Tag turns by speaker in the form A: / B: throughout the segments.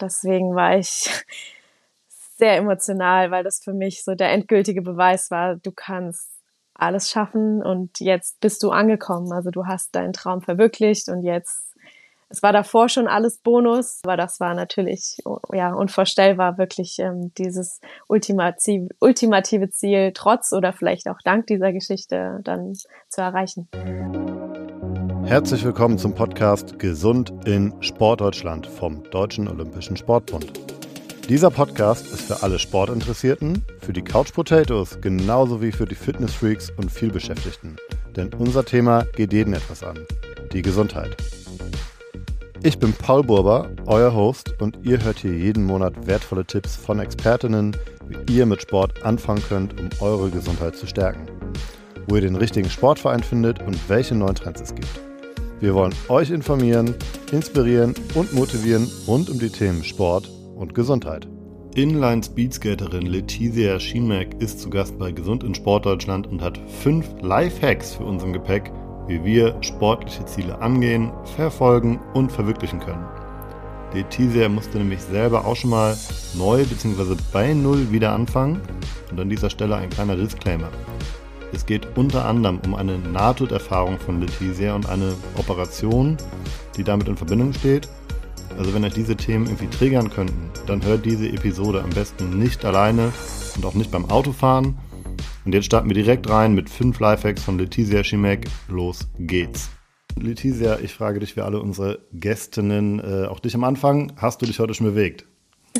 A: Deswegen war ich sehr emotional, weil das für mich so der endgültige Beweis war, du kannst alles schaffen und jetzt bist du angekommen. Also du hast deinen Traum verwirklicht und jetzt es war davor schon alles Bonus, aber das war natürlich ja unvorstellbar, wirklich ähm, dieses ultimative, ultimative Ziel trotz oder vielleicht auch dank dieser Geschichte dann zu erreichen.
B: Herzlich willkommen zum Podcast Gesund in Sportdeutschland vom Deutschen Olympischen Sportbund. Dieser Podcast ist für alle Sportinteressierten, für die Couch Potatoes genauso wie für die Fitnessfreaks und vielbeschäftigten. Denn unser Thema geht jeden etwas an. Die Gesundheit. Ich bin Paul Burber, euer Host, und ihr hört hier jeden Monat wertvolle Tipps von Expertinnen, wie ihr mit Sport anfangen könnt, um eure Gesundheit zu stärken. Wo ihr den richtigen Sportverein findet und welche neuen Trends es gibt. Wir wollen euch informieren, inspirieren und motivieren rund um die Themen Sport und Gesundheit. Inline Speedskaterin Letizia Schimek ist zu Gast bei Gesund in Sport Deutschland und hat fünf Life-Hacks für uns im Gepäck, wie wir sportliche Ziele angehen, verfolgen und verwirklichen können. Letizia musste nämlich selber auch schon mal neu bzw. bei Null wieder anfangen und an dieser Stelle ein kleiner Disclaimer. Es geht unter anderem um eine Nahtoderfahrung von Letizia und eine Operation, die damit in Verbindung steht. Also wenn euch diese Themen irgendwie triggern könnten, dann hört diese Episode am besten nicht alleine und auch nicht beim Autofahren, und jetzt starten wir direkt rein mit fünf Lifehacks von Letizia Schimek. Los geht's. Letizia, ich frage dich, wie alle unsere Gästinnen, äh, auch dich am Anfang, hast du dich heute schon bewegt?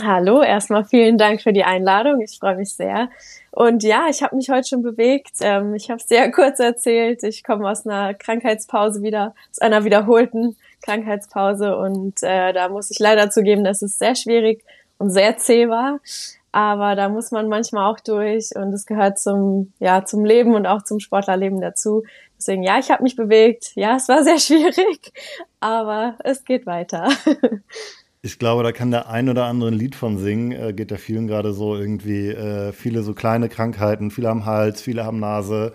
A: Hallo, erstmal vielen Dank für die Einladung. Ich freue mich sehr. Und ja, ich habe mich heute schon bewegt. Ähm, ich habe sehr kurz erzählt. Ich komme aus einer Krankheitspause wieder, aus einer wiederholten Krankheitspause. Und äh, da muss ich leider zugeben, dass es sehr schwierig und sehr zäh war aber da muss man manchmal auch durch und es gehört zum ja zum Leben und auch zum Sportlerleben dazu. Deswegen ja, ich habe mich bewegt. Ja, es war sehr schwierig, aber es geht weiter.
B: Ich glaube, da kann der ein oder andere ein Lied von singen. Äh, geht ja vielen gerade so irgendwie äh, viele so kleine Krankheiten, viele haben Hals, viele haben Nase.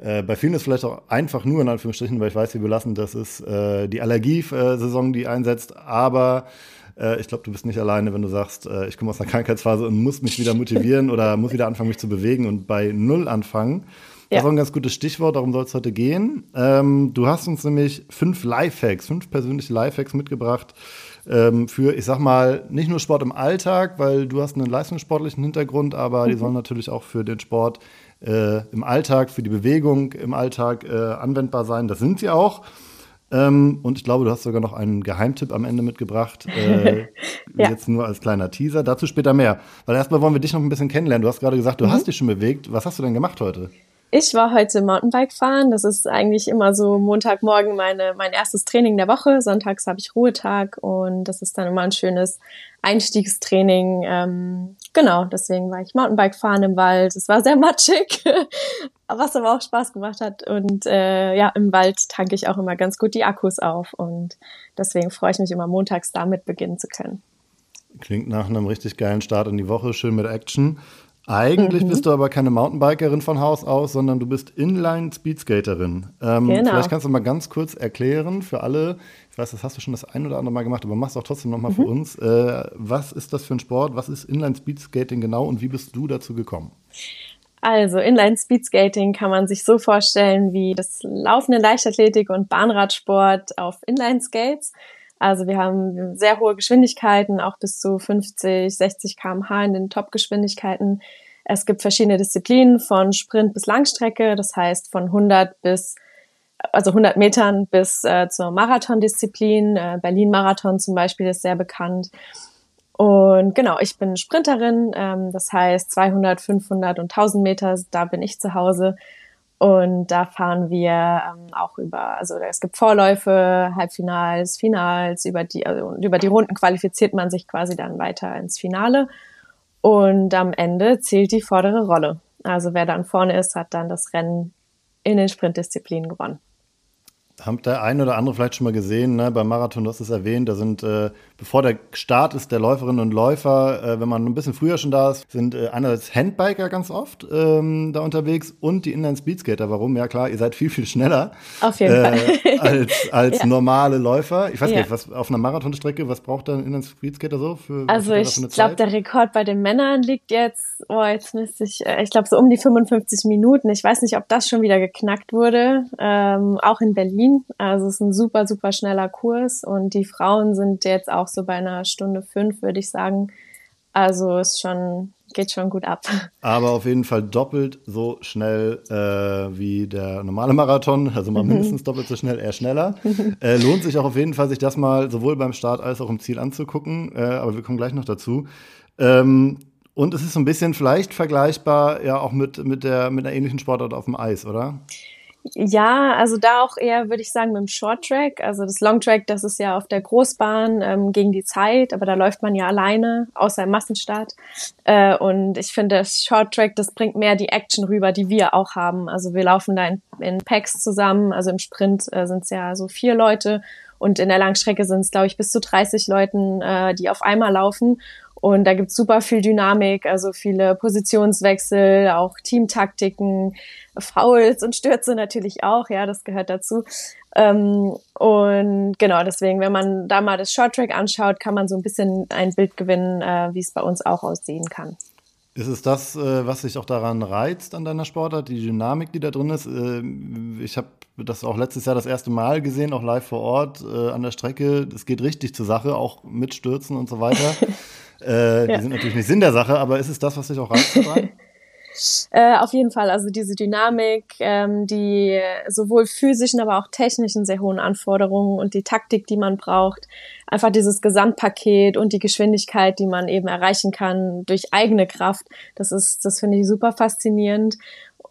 B: Äh, bei vielen ist vielleicht auch einfach nur in Anführungsstrichen, weil ich weiß, wie belassen das ist, äh, die Allergiesaison, die einsetzt. Aber äh, ich glaube, du bist nicht alleine, wenn du sagst, äh, ich komme aus einer Krankheitsphase und muss mich wieder motivieren oder muss wieder anfangen, mich zu bewegen und bei Null anfangen. Das ist auch ein ganz gutes Stichwort, darum soll es heute gehen. Ähm, du hast uns nämlich fünf Lifehacks, fünf persönliche Lifehacks mitgebracht ähm, für, ich sag mal, nicht nur Sport im Alltag, weil du hast einen leistungssportlichen Hintergrund, aber mhm. die sollen natürlich auch für den Sport äh, im Alltag, für die Bewegung im Alltag äh, anwendbar sein. Das sind sie auch. Ähm, und ich glaube, du hast sogar noch einen Geheimtipp am Ende mitgebracht. Äh, ja. Jetzt nur als kleiner Teaser. Dazu später mehr. Weil erstmal wollen wir dich noch ein bisschen kennenlernen. Du hast gerade gesagt, du mhm. hast dich schon bewegt. Was hast du denn gemacht heute?
A: Ich war heute Mountainbike fahren. Das ist eigentlich immer so Montagmorgen meine, mein erstes Training der Woche. Sonntags habe ich Ruhetag und das ist dann immer ein schönes Einstiegstraining. Ähm, genau, deswegen war ich Mountainbike fahren im Wald. Es war sehr matschig, was aber auch Spaß gemacht hat. Und äh, ja, im Wald tanke ich auch immer ganz gut die Akkus auf und deswegen freue ich mich immer montags damit beginnen zu können.
B: Klingt nach einem richtig geilen Start in die Woche, schön mit Action. Eigentlich mhm. bist du aber keine Mountainbikerin von Haus aus, sondern du bist Inline-Speedskaterin. Ähm, genau. Vielleicht kannst du mal ganz kurz erklären für alle, ich weiß, das hast du schon das ein oder andere Mal gemacht, aber machst auch trotzdem nochmal mhm. für uns. Äh, was ist das für ein Sport? Was ist Inline-Speedskating genau und wie bist du dazu gekommen?
A: Also Inline-Speedskating kann man sich so vorstellen wie das laufende Leichtathletik und Bahnradsport auf Inline-Skates. Also wir haben sehr hohe Geschwindigkeiten, auch bis zu 50, 60 km/h in den Top-Geschwindigkeiten. Es gibt verschiedene Disziplinen von Sprint bis Langstrecke, das heißt von 100 bis also 100 Metern bis äh, zur Marathondisziplin. Äh, Berlin-Marathon zum Beispiel ist sehr bekannt. Und genau, ich bin Sprinterin, ähm, das heißt 200, 500 und 1000 Meter, da bin ich zu Hause. Und da fahren wir ähm, auch über, also es gibt Vorläufe, Halbfinals, Finals, über die, also über die Runden qualifiziert man sich quasi dann weiter ins Finale. Und am Ende zählt die vordere Rolle. Also wer dann vorne ist, hat dann das Rennen in den Sprintdisziplinen gewonnen.
B: Habt der eine oder andere vielleicht schon mal gesehen, ne? beim Marathon, du hast es erwähnt, da sind, äh, bevor der Start ist der Läuferinnen und Läufer, äh, wenn man ein bisschen früher schon da ist, sind äh, einerseits Handbiker ganz oft ähm, da unterwegs und die Inline-Speedskater. Warum? Ja klar, ihr seid viel, viel schneller.
A: Auf jeden Fall.
B: Äh, als als ja. normale Läufer. Ich weiß ja. nicht, was auf einer Marathonstrecke, was braucht da ein Inline-Speedskater so? Für,
A: also ich glaube, der Rekord bei den Männern liegt jetzt, oh, jetzt müsste ich, äh, ich glaube so um die 55 Minuten. Ich weiß nicht, ob das schon wieder geknackt wurde. Ähm, auch in Berlin. Also es ist ein super, super schneller Kurs und die Frauen sind jetzt auch so bei einer Stunde fünf, würde ich sagen. Also ist schon, geht schon gut ab.
B: Aber auf jeden Fall doppelt so schnell äh, wie der normale Marathon, also mal mindestens doppelt so schnell, eher schneller. äh, lohnt sich auch auf jeden Fall, sich das mal sowohl beim Start als auch im Ziel anzugucken. Äh, aber wir kommen gleich noch dazu. Ähm, und es ist so ein bisschen vielleicht vergleichbar ja auch mit, mit, der, mit einer ähnlichen Sportart auf dem Eis, oder?
A: Ja, also da auch eher, würde ich sagen, mit dem Short Track. Also das Long Track, das ist ja auf der Großbahn ähm, gegen die Zeit, aber da läuft man ja alleine, außer im Massenstart. Äh, und ich finde, das Short Track, das bringt mehr die Action rüber, die wir auch haben. Also wir laufen da in, in Packs zusammen. Also im Sprint äh, sind es ja so vier Leute und in der Langstrecke sind es, glaube ich, bis zu 30 Leuten, äh, die auf einmal laufen. Und da gibt's super viel Dynamik, also viele Positionswechsel, auch Teamtaktiken, Fouls und Stürze natürlich auch, ja, das gehört dazu. Ähm, und genau, deswegen, wenn man da mal das Short Track anschaut, kann man so ein bisschen ein Bild gewinnen, äh, wie es bei uns auch aussehen kann.
B: Ist es das, äh, was sich auch daran reizt an deiner Sportart, die Dynamik, die da drin ist? Äh, ich habe das auch letztes Jahr das erste Mal gesehen, auch live vor Ort äh, an der Strecke. Es geht richtig zur Sache, auch mit Stürzen und so weiter. Äh, ja. Die sind natürlich nicht Sinn der Sache, aber ist es das, was dich auch reizt?
A: Äh, auf jeden Fall, also diese Dynamik, ähm, die sowohl physischen, aber auch technischen sehr hohen Anforderungen und die Taktik, die man braucht, einfach dieses Gesamtpaket und die Geschwindigkeit, die man eben erreichen kann durch eigene Kraft, das ist, das finde ich super faszinierend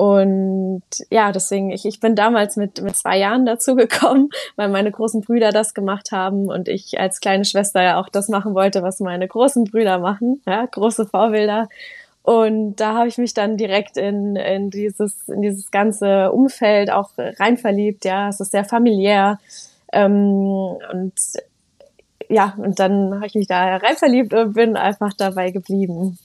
A: und ja, deswegen, ich, ich bin damals mit, mit zwei Jahren dazu gekommen, weil meine großen Brüder das gemacht haben und ich als kleine Schwester ja auch das machen wollte, was meine großen Brüder machen, ja, große Vorbilder. Und da habe ich mich dann direkt in, in, dieses, in dieses ganze Umfeld auch rein verliebt. Ja, es ist sehr familiär. Ähm, und ja, und dann habe ich mich da rein verliebt und bin einfach dabei geblieben.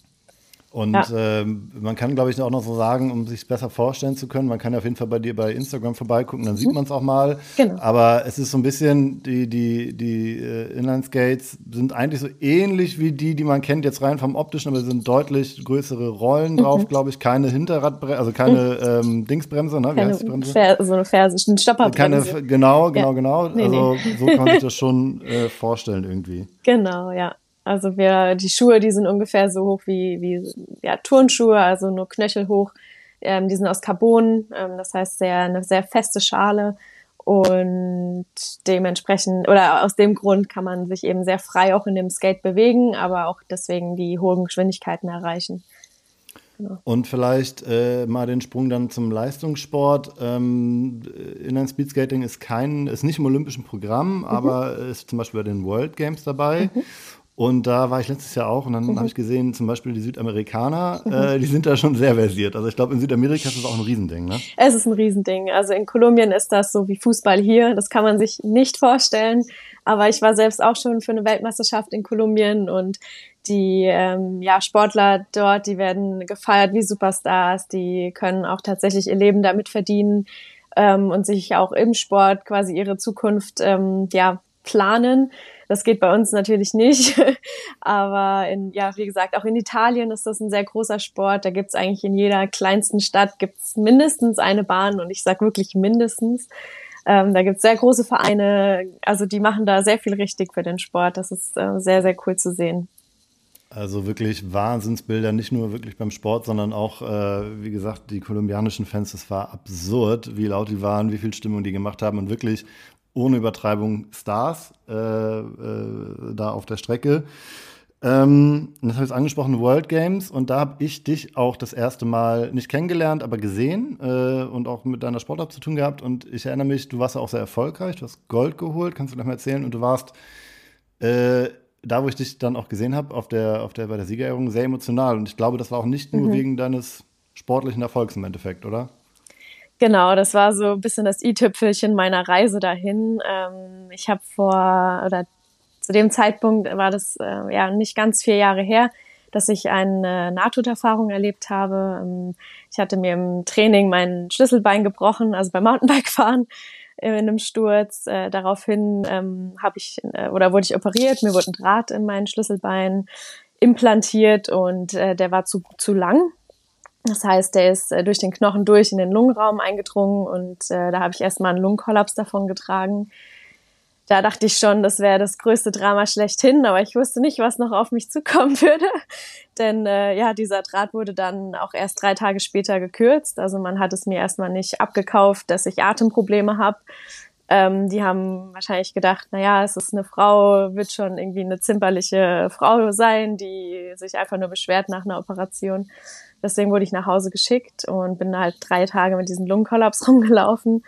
B: Und ja. ähm, man kann, glaube ich, auch noch so sagen, um sich besser vorstellen zu können, man kann ja auf jeden Fall bei dir bei Instagram vorbeigucken, dann sieht mhm. man es auch mal. Genau. Aber es ist so ein bisschen, die, die, die äh, Inline-Skates sind eigentlich so ähnlich wie die, die man kennt, jetzt rein vom optischen, aber sind deutlich größere Rollen mhm. drauf, glaube ich, keine Hinterradbremse, also keine mhm. ähm, Dingsbremse, ne? Wie
A: keine heißt die Bremse? Fer so eine Ferse, eine Stopperbremse.
B: Keine, genau, genau, ja. genau. Nee, also nee. so kann man sich das schon äh, vorstellen irgendwie.
A: Genau, ja. Also wir, die Schuhe, die sind ungefähr so hoch wie, wie ja, Turnschuhe, also nur knöchelhoch. Ähm, die sind aus Carbon, ähm, das heißt sehr, eine sehr feste Schale. Und dementsprechend, oder aus dem Grund kann man sich eben sehr frei auch in dem Skate bewegen, aber auch deswegen die hohen Geschwindigkeiten erreichen.
B: Genau. Und vielleicht äh, mal den Sprung dann zum Leistungssport. Ähm, Inline Speedskating ist kein, ist nicht im olympischen Programm, mhm. aber ist zum Beispiel bei den World Games dabei. Mhm. Und da war ich letztes Jahr auch und dann mhm. habe ich gesehen, zum Beispiel die Südamerikaner, mhm. äh, die sind da schon sehr versiert. Also ich glaube, in Südamerika ist das auch ein Riesending, ne?
A: Es ist ein Riesending. Also in Kolumbien ist das so wie Fußball hier. Das kann man sich nicht vorstellen. Aber ich war selbst auch schon für eine Weltmeisterschaft in Kolumbien und die ähm, ja, Sportler dort, die werden gefeiert wie Superstars, die können auch tatsächlich ihr Leben damit verdienen ähm, und sich auch im Sport quasi ihre Zukunft ähm, ja, planen. Das geht bei uns natürlich nicht. Aber in, ja, wie gesagt, auch in Italien ist das ein sehr großer Sport. Da gibt's eigentlich in jeder kleinsten Stadt gibt's mindestens eine Bahn und ich sage wirklich mindestens. Ähm, da gibt's sehr große Vereine, also die machen da sehr viel richtig für den Sport. Das ist äh, sehr, sehr cool zu sehen.
B: Also wirklich Wahnsinnsbilder, nicht nur wirklich beim Sport, sondern auch, äh, wie gesagt, die kolumbianischen Fans, das war absurd, wie laut die waren, wie viel Stimmung die gemacht haben und wirklich ohne Übertreibung Stars äh, äh, da auf der Strecke. Ähm, das habe ich jetzt angesprochen, World Games. Und da habe ich dich auch das erste Mal nicht kennengelernt, aber gesehen äh, und auch mit deiner Sportart zu tun gehabt. Und ich erinnere mich, du warst ja auch sehr erfolgreich. Du hast Gold geholt, kannst du gleich mal erzählen. Und du warst äh, da, wo ich dich dann auch gesehen habe, auf der, auf der, bei der Siegerehrung, sehr emotional. Und ich glaube, das war auch nicht nur mhm. wegen deines sportlichen Erfolgs im Endeffekt, oder?
A: Genau, das war so ein bisschen das i-Tüpfelchen meiner Reise dahin. Ähm, ich habe vor, oder zu dem Zeitpunkt war das äh, ja nicht ganz vier Jahre her, dass ich eine Nahtoderfahrung erlebt habe. Ähm, ich hatte mir im Training mein Schlüsselbein gebrochen, also beim Mountainbike-Fahren in einem Sturz. Äh, daraufhin ähm, habe ich äh, oder wurde ich operiert. Mir wurde ein Draht in mein Schlüsselbein implantiert und äh, der war zu, zu lang. Das heißt, der ist äh, durch den Knochen durch in den Lungenraum eingedrungen und äh, da habe ich erstmal einen Lungenkollaps davon getragen. Da dachte ich schon, das wäre das größte Drama schlechthin, aber ich wusste nicht, was noch auf mich zukommen würde. Denn äh, ja, dieser Draht wurde dann auch erst drei Tage später gekürzt. Also man hat es mir erstmal nicht abgekauft, dass ich Atemprobleme habe. Ähm, die haben wahrscheinlich gedacht, na ja, es ist eine Frau, wird schon irgendwie eine zimperliche Frau sein, die sich einfach nur beschwert nach einer Operation. Deswegen wurde ich nach Hause geschickt und bin halt drei Tage mit diesem Lungenkollaps rumgelaufen.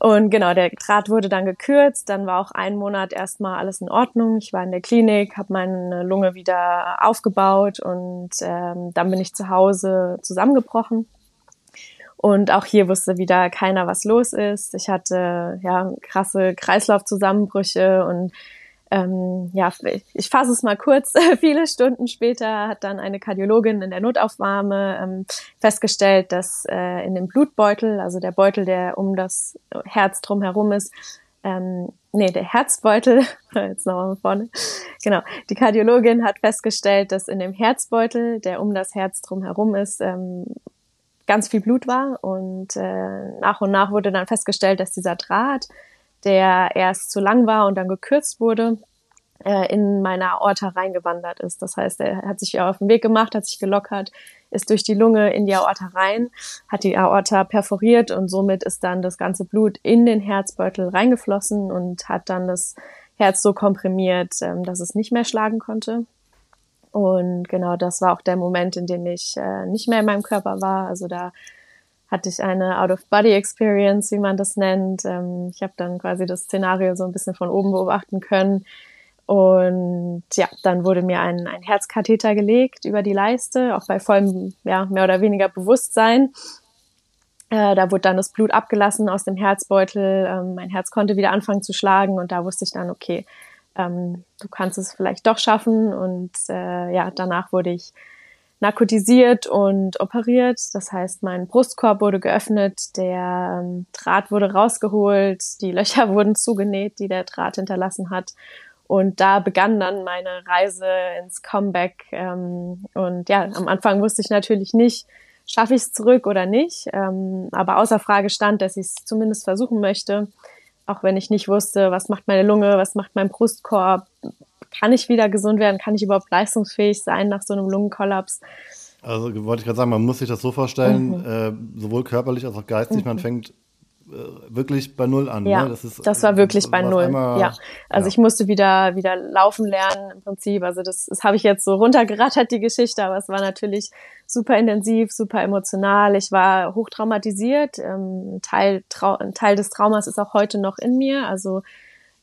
A: Und genau, der Draht wurde dann gekürzt. Dann war auch ein Monat erstmal alles in Ordnung. Ich war in der Klinik, habe meine Lunge wieder aufgebaut und ähm, dann bin ich zu Hause zusammengebrochen. Und auch hier wusste wieder keiner, was los ist. Ich hatte ja krasse Kreislaufzusammenbrüche und ähm, ja, ich, fasse es mal kurz. Viele Stunden später hat dann eine Kardiologin in der Notaufnahme ähm, festgestellt, dass äh, in dem Blutbeutel, also der Beutel, der um das Herz drumherum ist, ähm, nee, der Herzbeutel, jetzt nochmal vorne, genau, die Kardiologin hat festgestellt, dass in dem Herzbeutel, der um das Herz drumherum ist, ähm, ganz viel Blut war und äh, nach und nach wurde dann festgestellt, dass dieser Draht der erst zu lang war und dann gekürzt wurde, äh, in meine Aorta reingewandert ist. Das heißt, er hat sich auf den Weg gemacht, hat sich gelockert, ist durch die Lunge in die Aorta rein, hat die Aorta perforiert und somit ist dann das ganze Blut in den Herzbeutel reingeflossen und hat dann das Herz so komprimiert, ähm, dass es nicht mehr schlagen konnte. Und genau das war auch der Moment, in dem ich äh, nicht mehr in meinem Körper war. Also da hatte ich eine Out-of-Body-Experience, wie man das nennt. Ähm, ich habe dann quasi das Szenario so ein bisschen von oben beobachten können. Und ja, dann wurde mir ein, ein Herzkatheter gelegt über die Leiste, auch bei vollem, ja, mehr oder weniger Bewusstsein. Äh, da wurde dann das Blut abgelassen aus dem Herzbeutel. Ähm, mein Herz konnte wieder anfangen zu schlagen und da wusste ich dann, okay, ähm, du kannst es vielleicht doch schaffen. Und äh, ja, danach wurde ich narkotisiert und operiert. Das heißt, mein Brustkorb wurde geöffnet, der ähm, Draht wurde rausgeholt, die Löcher wurden zugenäht, die der Draht hinterlassen hat. Und da begann dann meine Reise ins Comeback. Ähm, und ja, am Anfang wusste ich natürlich nicht, schaffe ich es zurück oder nicht. Ähm, aber außer Frage stand, dass ich es zumindest versuchen möchte. Auch wenn ich nicht wusste, was macht meine Lunge, was macht mein Brustkorb, kann ich wieder gesund werden? Kann ich überhaupt leistungsfähig sein nach so einem Lungenkollaps?
B: Also wollte ich gerade sagen, man muss sich das so vorstellen, mhm. äh, sowohl körperlich als auch geistig, mhm. man fängt wirklich bei Null an.
A: Ja,
B: ne?
A: das, ist, das war wirklich bei Null. Einmal, ja, also ja. ich musste wieder wieder laufen lernen im Prinzip. Also das, das habe ich jetzt so runtergerattert die Geschichte, aber es war natürlich super intensiv, super emotional. Ich war hochtraumatisiert. Ähm, ein Teil ein Teil des Traumas ist auch heute noch in mir. Also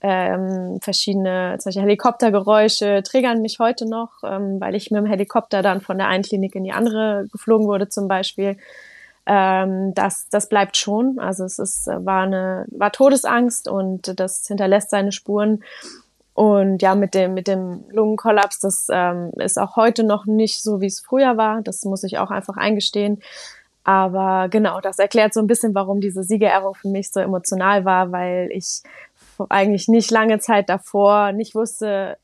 A: ähm, verschiedene zum Beispiel Helikoptergeräusche triggern mich heute noch, ähm, weil ich mit dem Helikopter dann von der einen Klinik in die andere geflogen wurde zum Beispiel. Ähm, das, das bleibt schon. Also es ist, war eine, war Todesangst und das hinterlässt seine Spuren. Und ja, mit dem, mit dem Lungenkollaps, das ähm, ist auch heute noch nicht so, wie es früher war. Das muss ich auch einfach eingestehen. Aber genau, das erklärt so ein bisschen, warum diese Siegerehrung für mich so emotional war, weil ich eigentlich nicht lange Zeit davor nicht wusste,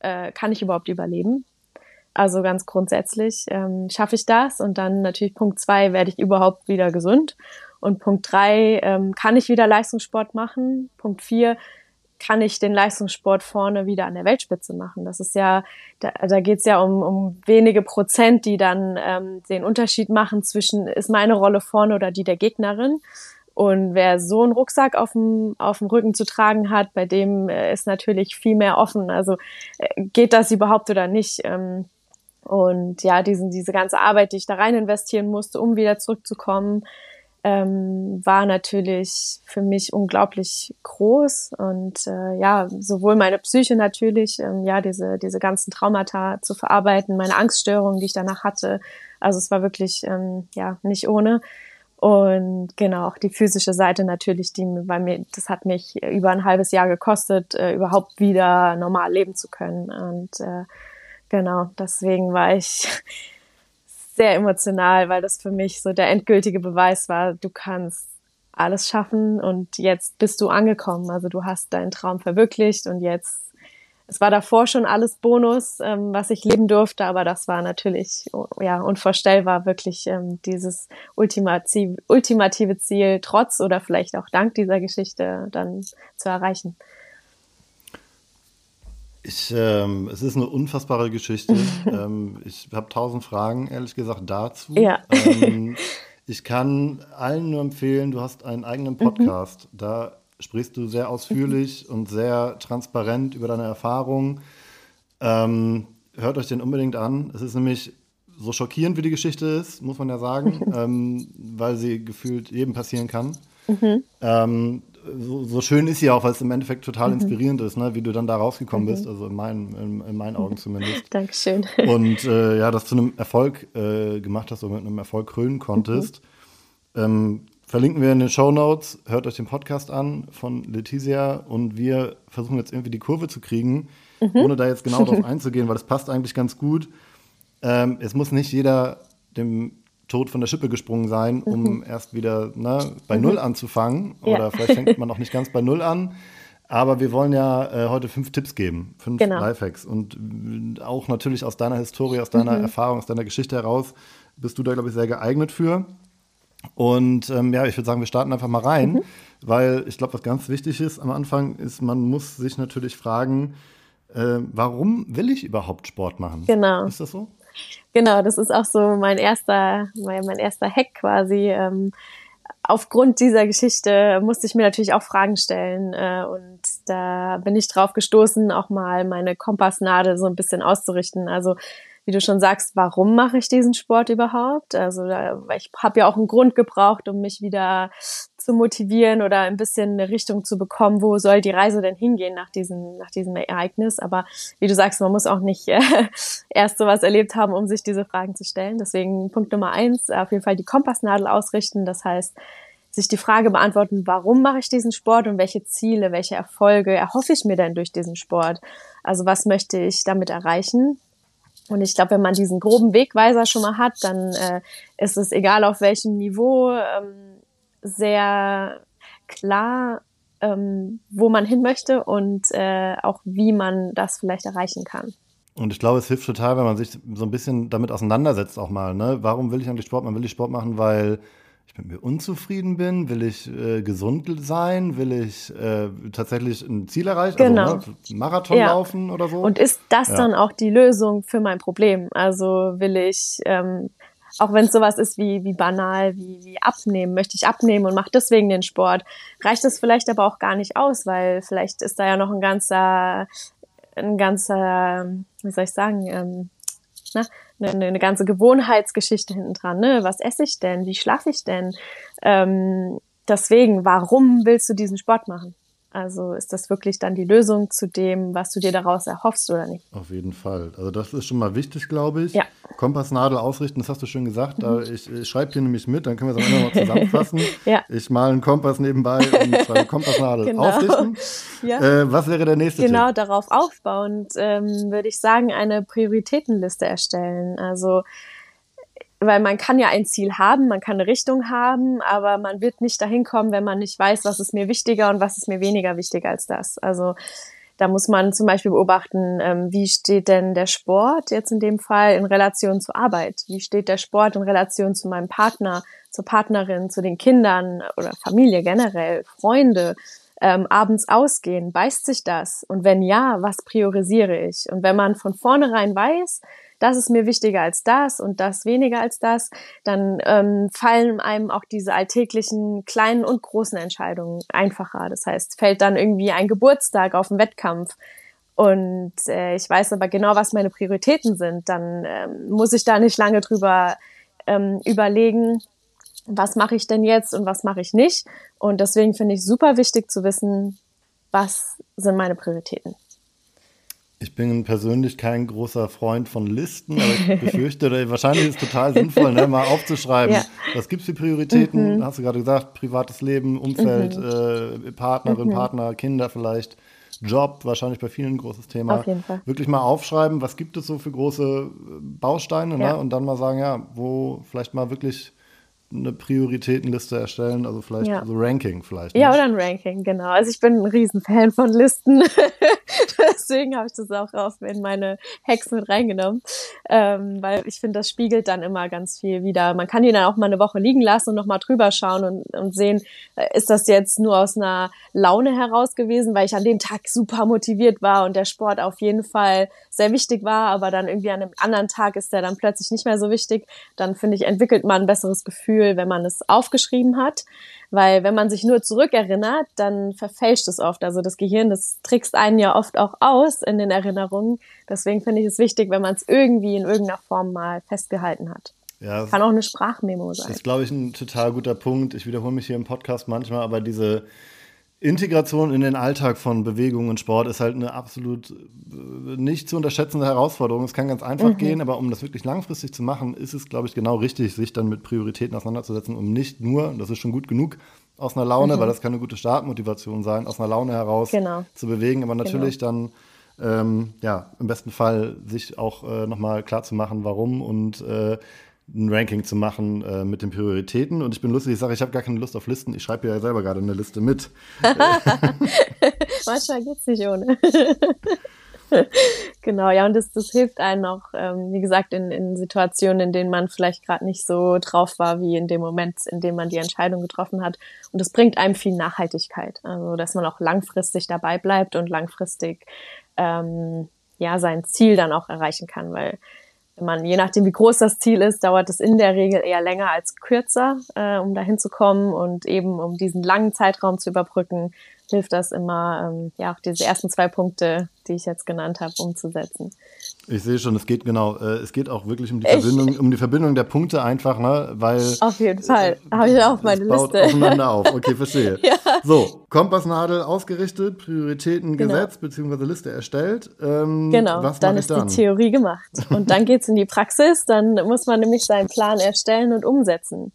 A: äh, kann ich überhaupt überleben? Also ganz grundsätzlich ähm, schaffe ich das und dann natürlich Punkt zwei, werde ich überhaupt wieder gesund? Und Punkt drei, ähm, kann ich wieder Leistungssport machen? Punkt vier, kann ich den Leistungssport vorne wieder an der Weltspitze machen? Das ist ja, da, da geht es ja um, um wenige Prozent, die dann ähm, den Unterschied machen zwischen, ist meine Rolle vorne oder die der Gegnerin. Und wer so einen Rucksack auf dem, auf dem Rücken zu tragen hat, bei dem äh, ist natürlich viel mehr offen. Also äh, geht das überhaupt oder nicht? Ähm, und ja, diesen, diese ganze Arbeit, die ich da rein investieren musste, um wieder zurückzukommen, ähm, war natürlich für mich unglaublich groß. Und äh, ja, sowohl meine Psyche natürlich, ähm, ja, diese, diese ganzen Traumata zu verarbeiten, meine Angststörungen, die ich danach hatte. Also es war wirklich ähm, ja nicht ohne. Und genau, auch die physische Seite natürlich, die bei mir, das hat mich über ein halbes Jahr gekostet, äh, überhaupt wieder normal leben zu können. Und äh, genau, deswegen war ich sehr emotional, weil das für mich so der endgültige Beweis war, du kannst alles schaffen und jetzt bist du angekommen. Also du hast deinen Traum verwirklicht und jetzt es war davor schon alles Bonus, ähm, was ich leben durfte, aber das war natürlich ja unvorstellbar, wirklich ähm, dieses ultimative Ziel trotz oder vielleicht auch dank dieser Geschichte dann zu erreichen.
B: Ich, ähm, es ist eine unfassbare Geschichte. ähm, ich habe tausend Fragen, ehrlich gesagt, dazu.
A: Ja.
B: Ähm, ich kann allen nur empfehlen, du hast einen eigenen mhm. Podcast. Mhm. Da sprichst du sehr ausführlich und sehr transparent über deine Erfahrungen. Ähm, hört euch den unbedingt an. Es ist nämlich so schockierend, wie die Geschichte ist, muss man ja sagen, ähm, weil sie gefühlt jedem passieren kann. Mhm. So, so, schön ist sie auch, weil es im Endeffekt total mhm. inspirierend ist, ne? wie du dann da rausgekommen mhm. bist, also in meinen, in, in meinen Augen zumindest.
A: Dankeschön.
B: Und äh, ja, dass du einem Erfolg äh, gemacht hast oder mit einem Erfolg krönen konntest. Mhm. Ähm, Verlinken wir in den Show Notes. Hört euch den Podcast an von Letizia und wir versuchen jetzt irgendwie die Kurve zu kriegen, mhm. ohne da jetzt genau drauf einzugehen, weil das passt eigentlich ganz gut. Ähm, es muss nicht jeder dem Tod von der Schippe gesprungen sein, um mhm. erst wieder ne, bei mhm. Null anzufangen. Oder ja. vielleicht fängt man noch nicht ganz bei Null an. Aber wir wollen ja äh, heute fünf Tipps geben, fünf genau. Lifehacks. Und äh, auch natürlich aus deiner Historie, aus deiner mhm. Erfahrung, aus deiner Geschichte heraus bist du da, glaube ich, sehr geeignet für. Und ähm, ja, ich würde sagen, wir starten einfach mal rein, mhm. weil ich glaube, was ganz wichtig ist am Anfang, ist, man muss sich natürlich fragen, äh, warum will ich überhaupt Sport machen?
A: Genau.
B: Ist das so?
A: Genau, das ist auch so mein erster, mein, mein erster Hack quasi. Ähm, aufgrund dieser Geschichte musste ich mir natürlich auch Fragen stellen äh, und da bin ich drauf gestoßen, auch mal meine Kompassnadel so ein bisschen auszurichten. Also wie du schon sagst, warum mache ich diesen Sport überhaupt? Also ich habe ja auch einen Grund gebraucht, um mich wieder zu motivieren oder ein bisschen eine Richtung zu bekommen, wo soll die Reise denn hingehen nach diesem, nach diesem Ereignis. Aber wie du sagst, man muss auch nicht äh, erst sowas erlebt haben, um sich diese Fragen zu stellen. Deswegen Punkt Nummer eins, auf jeden Fall die Kompassnadel ausrichten. Das heißt, sich die Frage beantworten, warum mache ich diesen Sport und welche Ziele, welche Erfolge erhoffe ich mir denn durch diesen Sport? Also was möchte ich damit erreichen? Und ich glaube, wenn man diesen groben Wegweiser schon mal hat, dann äh, ist es egal auf welchem Niveau ähm, sehr klar, ähm, wo man hin möchte und äh, auch wie man das vielleicht erreichen kann.
B: Und ich glaube, es hilft total, wenn man sich so ein bisschen damit auseinandersetzt auch mal. Ne? Warum will ich eigentlich Sport? Man will ich Sport machen, weil ich mit mir unzufrieden bin? Will ich äh, gesund sein? Will ich äh, tatsächlich ein Ziel erreichen? Also,
A: genau.
B: Also, ne, Marathon ja. laufen oder so?
A: Und ist das ja. dann auch die Lösung für mein Problem? Also will ich, ähm, auch wenn es sowas ist wie, wie banal, wie, wie abnehmen, möchte ich abnehmen und mache deswegen den Sport, reicht das vielleicht aber auch gar nicht aus, weil vielleicht ist da ja noch ein ganzer, ein ganzer, wie soll ich sagen, ähm, na, eine, eine ganze Gewohnheitsgeschichte hinten dran. Ne? Was esse ich denn? Wie schlafe ich denn? Ähm, deswegen, warum willst du diesen Sport machen? Also ist das wirklich dann die Lösung zu dem, was du dir daraus erhoffst oder nicht?
B: Auf jeden Fall. Also das ist schon mal wichtig, glaube ich.
A: Ja.
B: Kompassnadel ausrichten, das hast du schon gesagt. Mhm. Ich, ich schreibe hier nämlich mit, dann können wir es am Ende mal zusammenfassen.
A: ja.
B: Ich male einen Kompass nebenbei und schreibe Kompassnadel genau. ausrichten. Ja. Äh, was wäre der nächste
A: Genau,
B: Tipp?
A: darauf aufbauend ähm, würde ich sagen, eine Prioritätenliste erstellen. Also weil man kann ja ein Ziel haben, man kann eine Richtung haben, aber man wird nicht dahin kommen, wenn man nicht weiß, was ist mir wichtiger und was ist mir weniger wichtig als das. Also da muss man zum Beispiel beobachten, ähm, wie steht denn der Sport jetzt in dem Fall in Relation zur Arbeit? Wie steht der Sport in Relation zu meinem Partner, zur Partnerin, zu den Kindern oder Familie generell, Freunde? Ähm, abends ausgehen, beißt sich das? Und wenn ja, was priorisiere ich? Und wenn man von vornherein weiß, das ist mir wichtiger als das und das weniger als das, dann ähm, fallen einem auch diese alltäglichen kleinen und großen Entscheidungen einfacher. Das heißt, fällt dann irgendwie ein Geburtstag auf einen Wettkampf und äh, ich weiß aber genau, was meine Prioritäten sind, dann ähm, muss ich da nicht lange drüber ähm, überlegen, was mache ich denn jetzt und was mache ich nicht. Und deswegen finde ich super wichtig zu wissen, was sind meine Prioritäten.
B: Ich bin persönlich kein großer Freund von Listen, aber ich befürchte, wahrscheinlich ist es total sinnvoll, ne, mal aufzuschreiben, ja. Was gibt es für Prioritäten? Mhm. Hast du gerade gesagt, privates Leben, Umfeld, mhm. äh, Partnerin, mhm. Partner, Kinder vielleicht. Job, wahrscheinlich bei vielen ein großes Thema.
A: Auf jeden Fall.
B: Wirklich mal aufschreiben, was gibt es so für große Bausteine ne? ja. ne? und dann mal sagen, ja, wo vielleicht mal wirklich eine Prioritätenliste erstellen, also vielleicht ja. so Ranking vielleicht.
A: Ja, oder ein Ranking, genau. Also ich bin ein Riesenfan von Listen. Deswegen habe ich das auch auf in meine Hacks mit reingenommen. Ähm, weil ich finde, das spiegelt dann immer ganz viel wieder. Man kann die dann auch mal eine Woche liegen lassen und nochmal drüber schauen und, und sehen, äh, ist das jetzt nur aus einer Laune heraus gewesen, weil ich an dem Tag super motiviert war und der Sport auf jeden Fall sehr wichtig war, aber dann irgendwie an einem anderen Tag ist der dann plötzlich nicht mehr so wichtig. Dann finde ich, entwickelt man ein besseres Gefühl, wenn man es aufgeschrieben hat, weil wenn man sich nur zurückerinnert, dann verfälscht es oft. Also das Gehirn, das trickst einen ja oft auch aus in den Erinnerungen. Deswegen finde ich es wichtig, wenn man es irgendwie in irgendeiner Form mal festgehalten hat. Ja, Kann auch eine Sprachmemo sein.
B: Das ist, glaube ich, ein total guter Punkt. Ich wiederhole mich hier im Podcast manchmal, aber diese Integration in den Alltag von Bewegung und Sport ist halt eine absolut äh, nicht zu unterschätzende Herausforderung. Es kann ganz einfach mhm. gehen, aber um das wirklich langfristig zu machen, ist es, glaube ich, genau richtig, sich dann mit Prioritäten auseinanderzusetzen, um nicht nur, das ist schon gut genug, aus einer Laune, mhm. weil das kann eine gute Startmotivation sein, aus einer Laune heraus genau. zu bewegen, aber natürlich genau. dann ähm, ja, im besten Fall sich auch äh, nochmal klar zu machen, warum und äh, ein Ranking zu machen äh, mit den Prioritäten. Und ich bin lustig, ich sage, ich habe gar keine Lust auf Listen. Ich schreibe ja selber gerade eine Liste mit.
A: Manchmal geht es nicht ohne. genau, ja, und das, das hilft einem auch, ähm, wie gesagt, in, in Situationen, in denen man vielleicht gerade nicht so drauf war, wie in dem Moment, in dem man die Entscheidung getroffen hat. Und das bringt einem viel Nachhaltigkeit. Also, dass man auch langfristig dabei bleibt und langfristig ähm, ja sein Ziel dann auch erreichen kann, weil wenn man, je nachdem wie groß das Ziel ist, dauert es in der Regel eher länger als kürzer, äh, um dahin zu kommen und eben um diesen langen Zeitraum zu überbrücken, hilft das immer, ähm, ja, auch diese ersten zwei Punkte, die ich jetzt genannt habe, umzusetzen.
B: Ich sehe schon, es geht genau, äh, es geht auch wirklich um die? Verbindung, um die Verbindung der Punkte einfach, ne, weil.
A: Auf jeden Fall, äh, habe ich auch meine baut Liste.
B: aufeinander auf, okay, verstehe. ja. So, Kompassnadel ausgerichtet, Prioritäten genau. gesetzt, beziehungsweise Liste erstellt. Ähm,
A: genau, dann ist dann? die Theorie gemacht. Und dann geht's in die Praxis, dann muss man nämlich seinen Plan erstellen und umsetzen.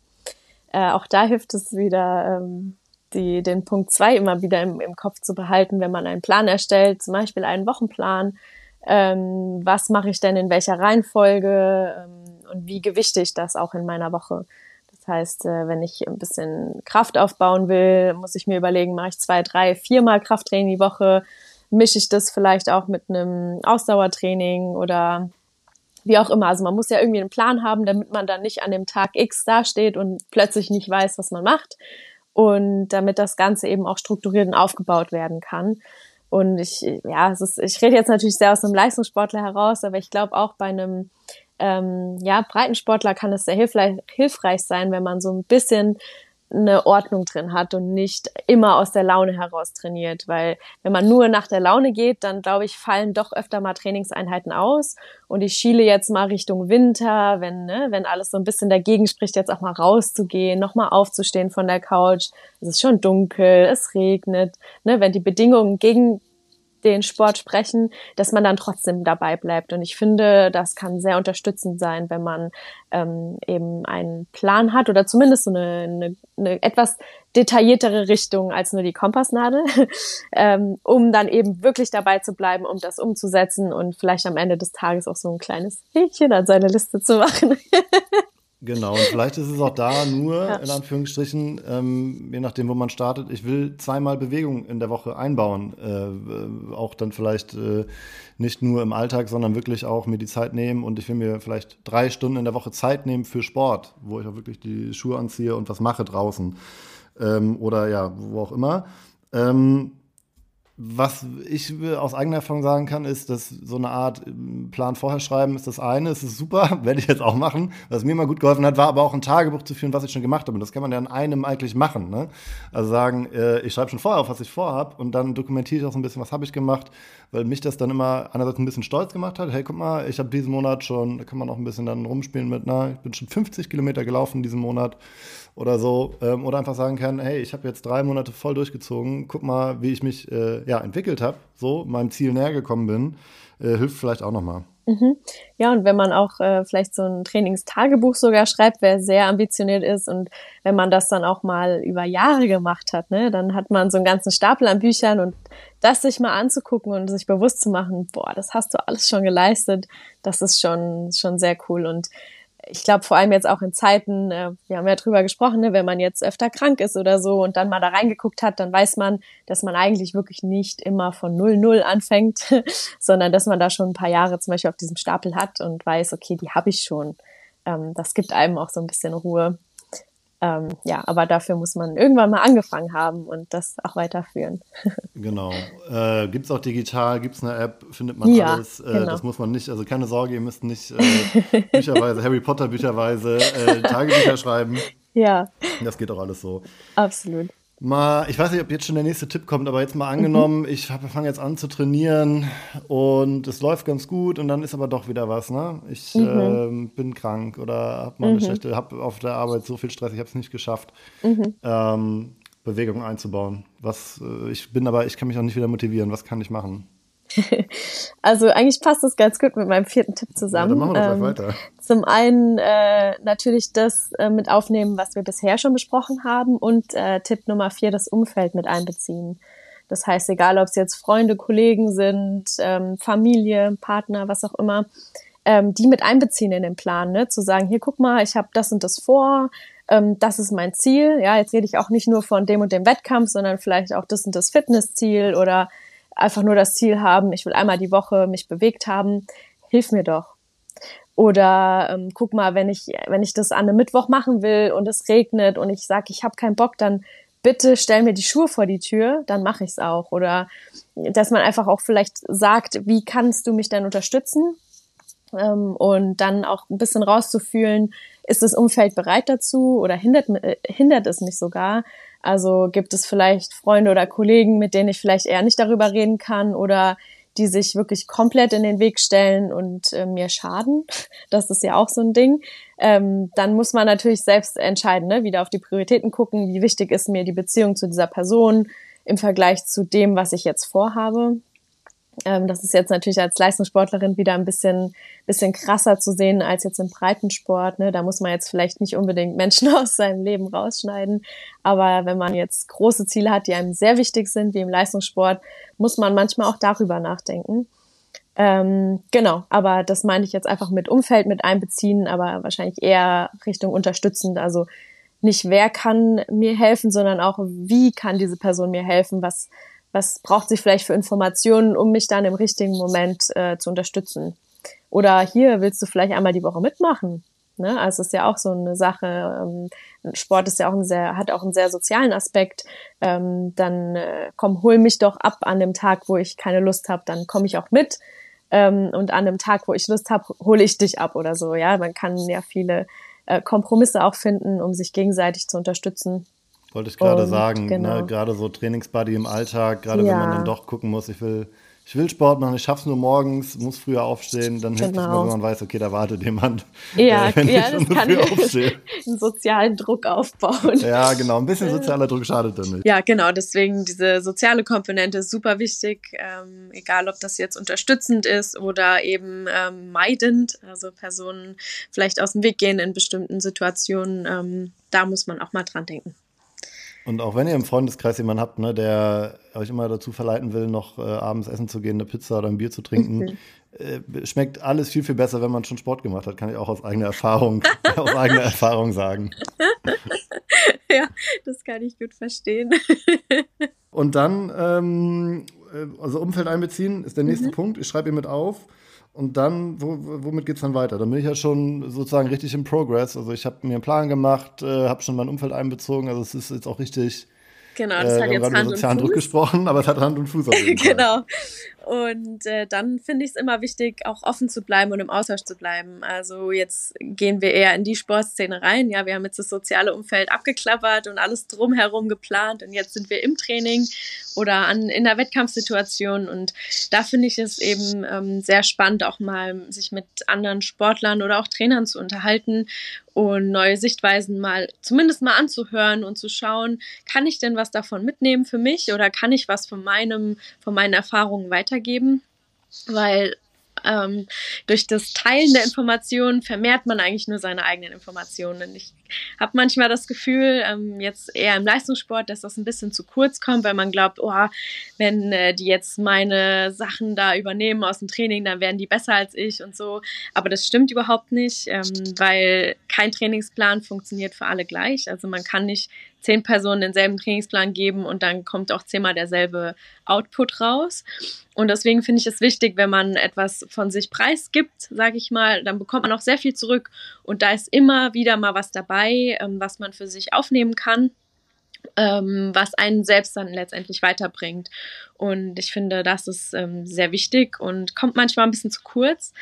A: Äh, auch da hilft es wieder, ähm, die, den Punkt zwei immer wieder im, im Kopf zu behalten, wenn man einen Plan erstellt, zum Beispiel einen Wochenplan. Ähm, was mache ich denn in welcher Reihenfolge ähm, und wie gewichte ich das auch in meiner Woche? Das heißt, äh, wenn ich ein bisschen Kraft aufbauen will, muss ich mir überlegen, mache ich zwei, drei, viermal Krafttraining die Woche, mische ich das vielleicht auch mit einem Ausdauertraining oder wie auch immer. Also man muss ja irgendwie einen Plan haben, damit man dann nicht an dem Tag X dasteht und plötzlich nicht weiß, was man macht und damit das Ganze eben auch strukturiert und aufgebaut werden kann. Und ich, ja, es ist, ich rede jetzt natürlich sehr aus einem Leistungssportler heraus, aber ich glaube auch bei einem ähm, ja, Breitensportler kann es sehr hilfreich, hilfreich sein, wenn man so ein bisschen eine Ordnung drin hat und nicht immer aus der Laune heraus trainiert, weil wenn man nur nach der Laune geht, dann glaube ich, fallen doch öfter mal Trainingseinheiten aus und ich schiele jetzt mal Richtung Winter, wenn ne, wenn alles so ein bisschen dagegen spricht, jetzt auch mal rauszugehen, noch mal aufzustehen von der Couch. Es ist schon dunkel, es regnet, ne, wenn die Bedingungen gegen den Sport sprechen, dass man dann trotzdem dabei bleibt. Und ich finde, das kann sehr unterstützend sein, wenn man ähm, eben einen Plan hat oder zumindest so eine, eine, eine etwas detailliertere Richtung als nur die Kompassnadel, ähm, um dann eben wirklich dabei zu bleiben, um das umzusetzen und vielleicht am Ende des Tages auch so ein kleines Häkchen an seine Liste zu machen.
B: Genau, und vielleicht ist es auch da nur, ja. in Anführungsstrichen, ähm, je nachdem, wo man startet, ich will zweimal Bewegung in der Woche einbauen. Äh, auch dann vielleicht äh, nicht nur im Alltag, sondern wirklich auch mir die Zeit nehmen und ich will mir vielleicht drei Stunden in der Woche Zeit nehmen für Sport, wo ich auch wirklich die Schuhe anziehe und was mache draußen. Ähm, oder ja, wo auch immer. Ähm, was ich aus eigener Erfahrung sagen kann, ist, dass so eine Art ähm, Plan vorher schreiben ist das eine, es ist super, werde ich jetzt auch machen. Was mir mal gut geholfen hat, war aber auch ein Tagebuch zu führen, was ich schon gemacht habe. Und das kann man ja an einem eigentlich machen. Ne? Also sagen, äh, ich schreibe schon vorher auf, was ich vorhab und dann dokumentiere ich auch so ein bisschen, was habe ich gemacht, weil mich das dann immer einerseits ein bisschen stolz gemacht hat. Hey, guck mal, ich habe diesen Monat schon, da kann man auch ein bisschen dann rumspielen mit, na, ich bin schon 50 Kilometer gelaufen diesen Monat oder so. Ähm, oder einfach sagen kann, hey, ich habe jetzt drei Monate voll durchgezogen, guck mal, wie ich mich äh, ja, entwickelt habe, so meinem Ziel näher gekommen bin, äh, hilft vielleicht auch nochmal.
A: Mhm. Ja, und wenn man auch äh, vielleicht so ein Trainingstagebuch sogar schreibt, wer sehr ambitioniert ist und wenn man das dann auch mal über Jahre gemacht hat, ne, dann hat man so einen ganzen Stapel an Büchern und das sich mal anzugucken und sich bewusst zu machen, boah, das hast du alles schon geleistet, das ist schon, schon sehr cool und ich glaube vor allem jetzt auch in Zeiten, äh, wir haben ja drüber gesprochen, ne, wenn man jetzt öfter krank ist oder so und dann mal da reingeguckt hat, dann weiß man, dass man eigentlich wirklich nicht immer von null null anfängt, sondern dass man da schon ein paar Jahre zum Beispiel auf diesem Stapel hat und weiß, okay, die habe ich schon. Ähm, das gibt einem auch so ein bisschen Ruhe. Ähm, ja, aber dafür muss man irgendwann mal angefangen haben und das auch weiterführen.
B: genau. Äh, gibt es auch digital, gibt es eine App, findet man ja, alles. Äh, genau. Das muss man nicht, also keine Sorge, ihr müsst nicht äh, bücherweise, Harry Potter bücherweise äh, Tagebücher schreiben.
A: Ja.
B: Das geht auch alles so.
A: Absolut.
B: Mal, ich weiß nicht, ob jetzt schon der nächste Tipp kommt, aber jetzt mal angenommen, mhm. ich fange jetzt an zu trainieren und es läuft ganz gut und dann ist aber doch wieder was, ne? Ich mhm. äh, bin krank oder habe mal eine mhm. schlechte, habe auf der Arbeit so viel Stress, ich habe es nicht geschafft, mhm. ähm, Bewegung einzubauen. Was, äh, ich bin aber, ich kann mich auch nicht wieder motivieren. Was kann ich machen?
A: also eigentlich passt das ganz gut mit meinem vierten Tipp zusammen. Ja, dann machen wir ähm, weiter. Zum einen äh, natürlich das äh, mit aufnehmen, was wir bisher schon besprochen haben und äh, Tipp Nummer vier, das Umfeld mit einbeziehen. Das heißt, egal ob es jetzt Freunde, Kollegen sind, ähm, Familie, Partner, was auch immer, ähm, die mit einbeziehen in den Plan, ne? zu sagen, hier guck mal, ich habe das und das vor, ähm, das ist mein Ziel. Ja, jetzt rede ich auch nicht nur von dem und dem Wettkampf, sondern vielleicht auch das und das Fitnessziel oder einfach nur das Ziel haben, ich will einmal die Woche mich bewegt haben, hilf mir doch. Oder ähm, guck mal, wenn ich, wenn ich das an einem Mittwoch machen will und es regnet und ich sage, ich habe keinen Bock, dann bitte stell mir die Schuhe vor die Tür, dann mache ich es auch. Oder dass man einfach auch vielleicht sagt, wie kannst du mich denn unterstützen? Ähm, und dann auch ein bisschen rauszufühlen, ist das Umfeld bereit dazu oder hindert, äh, hindert es mich sogar? Also gibt es vielleicht Freunde oder Kollegen, mit denen ich vielleicht eher nicht darüber reden kann oder die sich wirklich komplett in den Weg stellen und äh, mir schaden. Das ist ja auch so ein Ding. Ähm, dann muss man natürlich selbst entscheiden, ne? wieder auf die Prioritäten gucken, wie wichtig ist mir die Beziehung zu dieser Person im Vergleich zu dem, was ich jetzt vorhabe. Ähm, das ist jetzt natürlich als Leistungssportlerin wieder ein bisschen, bisschen krasser zu sehen als jetzt im Breitensport. Ne? Da muss man jetzt vielleicht nicht unbedingt Menschen aus seinem Leben rausschneiden. Aber wenn man jetzt große Ziele hat, die einem sehr wichtig sind, wie im Leistungssport, muss man manchmal auch darüber nachdenken. Ähm, genau, aber das meine ich jetzt einfach mit Umfeld mit einbeziehen, aber wahrscheinlich eher Richtung unterstützend. Also nicht wer kann mir helfen, sondern auch wie kann diese Person mir helfen, was was braucht sie vielleicht für Informationen, um mich dann im richtigen Moment äh, zu unterstützen. Oder hier willst du vielleicht einmal die Woche mitmachen. Ne? Also ist ja auch so eine Sache. Ähm, Sport ist ja auch ein sehr, hat auch einen sehr sozialen Aspekt. Ähm, dann äh, komm, hol mich doch ab an dem Tag, wo ich keine Lust habe, dann komme ich auch mit. Ähm, und an dem Tag, wo ich Lust habe, hole ich dich ab oder so. Ja, man kann ja viele äh, Kompromisse auch finden, um sich gegenseitig zu unterstützen.
B: Wollte ich gerade sagen, ne, genau. ne, gerade so Trainingsbuddy im Alltag, gerade ja. wenn man dann doch gucken muss, ich will, ich will Sport machen, ich schaff's nur morgens, muss früher aufstehen, dann hilft es genau. wenn man weiß, okay, da wartet jemand.
A: Ja, äh, ja das kann einen sozialen Druck aufbauen.
B: Ja, genau, ein bisschen sozialer Druck schadet dann nicht.
A: Ja, genau, deswegen diese soziale Komponente ist super wichtig, ähm, egal ob das jetzt unterstützend ist oder eben ähm, meidend, also Personen vielleicht aus dem Weg gehen in bestimmten Situationen, ähm, da muss man auch mal dran denken.
B: Und auch wenn ihr im Freundeskreis jemanden habt, ne, der euch immer dazu verleiten will, noch äh, abends essen zu gehen, eine Pizza oder ein Bier zu trinken, äh, schmeckt alles viel, viel besser, wenn man schon Sport gemacht hat. Kann ich auch aus eigener Erfahrung, aus eigener Erfahrung sagen.
A: ja, das kann ich gut verstehen.
B: Und dann, ähm, äh, also Umfeld einbeziehen, ist der nächste mhm. Punkt. Ich schreibe ihr mit auf. Und dann, wo, womit geht es dann weiter? Dann bin ich ja schon sozusagen richtig im Progress. Also ich habe mir einen Plan gemacht, äh, habe schon mein Umfeld einbezogen. Also es ist jetzt auch richtig.
A: Genau, das äh, hat jetzt Hand und Fuß.
B: Druck gesprochen, aber es hat Hand und Fuß
A: genau. Und äh, dann finde ich es immer wichtig, auch offen zu bleiben und im Austausch zu bleiben. Also jetzt gehen wir eher in die Sportszene rein. Ja, wir haben jetzt das soziale Umfeld abgeklappert und alles drumherum geplant und jetzt sind wir im Training oder an, in der Wettkampfsituation. Und da finde ich es eben ähm, sehr spannend, auch mal sich mit anderen Sportlern oder auch Trainern zu unterhalten und neue Sichtweisen mal zumindest mal anzuhören und zu schauen, kann ich denn was davon mitnehmen für mich oder kann ich was von meinem, von meinen Erfahrungen weitergeben? Weitergeben, weil ähm, durch das Teilen der Informationen vermehrt man eigentlich nur seine eigenen Informationen. Ich habe manchmal das Gefühl, ähm, jetzt eher im Leistungssport, dass das ein bisschen zu kurz kommt, weil man glaubt, oh, wenn äh, die jetzt meine Sachen da übernehmen aus dem Training, dann werden die besser als ich und so. Aber das stimmt überhaupt nicht, ähm, weil kein Trainingsplan funktioniert für alle gleich. Also man kann nicht zehn Personen denselben Trainingsplan geben und dann kommt auch zehnmal derselbe Output raus. Und deswegen finde ich es wichtig, wenn man etwas von sich preisgibt, sage ich mal, dann bekommt man auch sehr viel zurück. Und da ist immer wieder mal was dabei, ähm, was man für sich aufnehmen kann. Ähm, was einen selbst dann letztendlich weiterbringt. Und ich finde, das ist ähm, sehr wichtig und kommt manchmal ein bisschen zu kurz.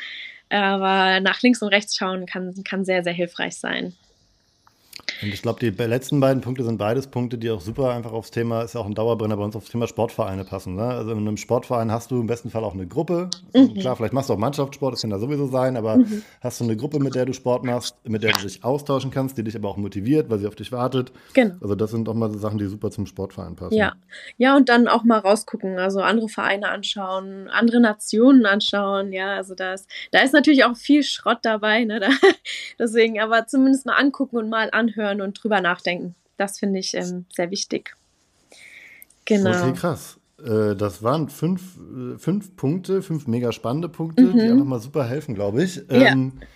A: Aber nach links und rechts schauen kann, kann sehr, sehr hilfreich sein.
B: Und ich glaube, die letzten beiden Punkte sind beides Punkte, die auch super einfach aufs Thema, ist ja auch ein Dauerbrenner bei uns, aufs Thema Sportvereine passen. Ne? Also in einem Sportverein hast du im besten Fall auch eine Gruppe. Mhm. Klar, vielleicht machst du auch Mannschaftssport, das kann da sowieso sein, aber mhm. hast du eine Gruppe, mit der du Sport machst, mit der du dich austauschen kannst, die dich aber auch motiviert, weil sie auf dich wartet. Genau. Also das sind auch mal so Sachen, die super zum Sportverein passen.
A: Ja. Ja, und dann auch mal rausgucken, also andere Vereine anschauen, andere Nationen anschauen, ja, also da ist, da ist natürlich auch viel Schrott dabei, ne? Da, deswegen, aber zumindest mal angucken und mal anhören anhören und drüber nachdenken. Das finde ich ähm, sehr wichtig.
B: Genau. Okay, krass. Äh, das waren fünf, äh, fünf Punkte, fünf mega spannende Punkte, mhm. die auch nochmal super helfen, glaube ich. Ähm, ja.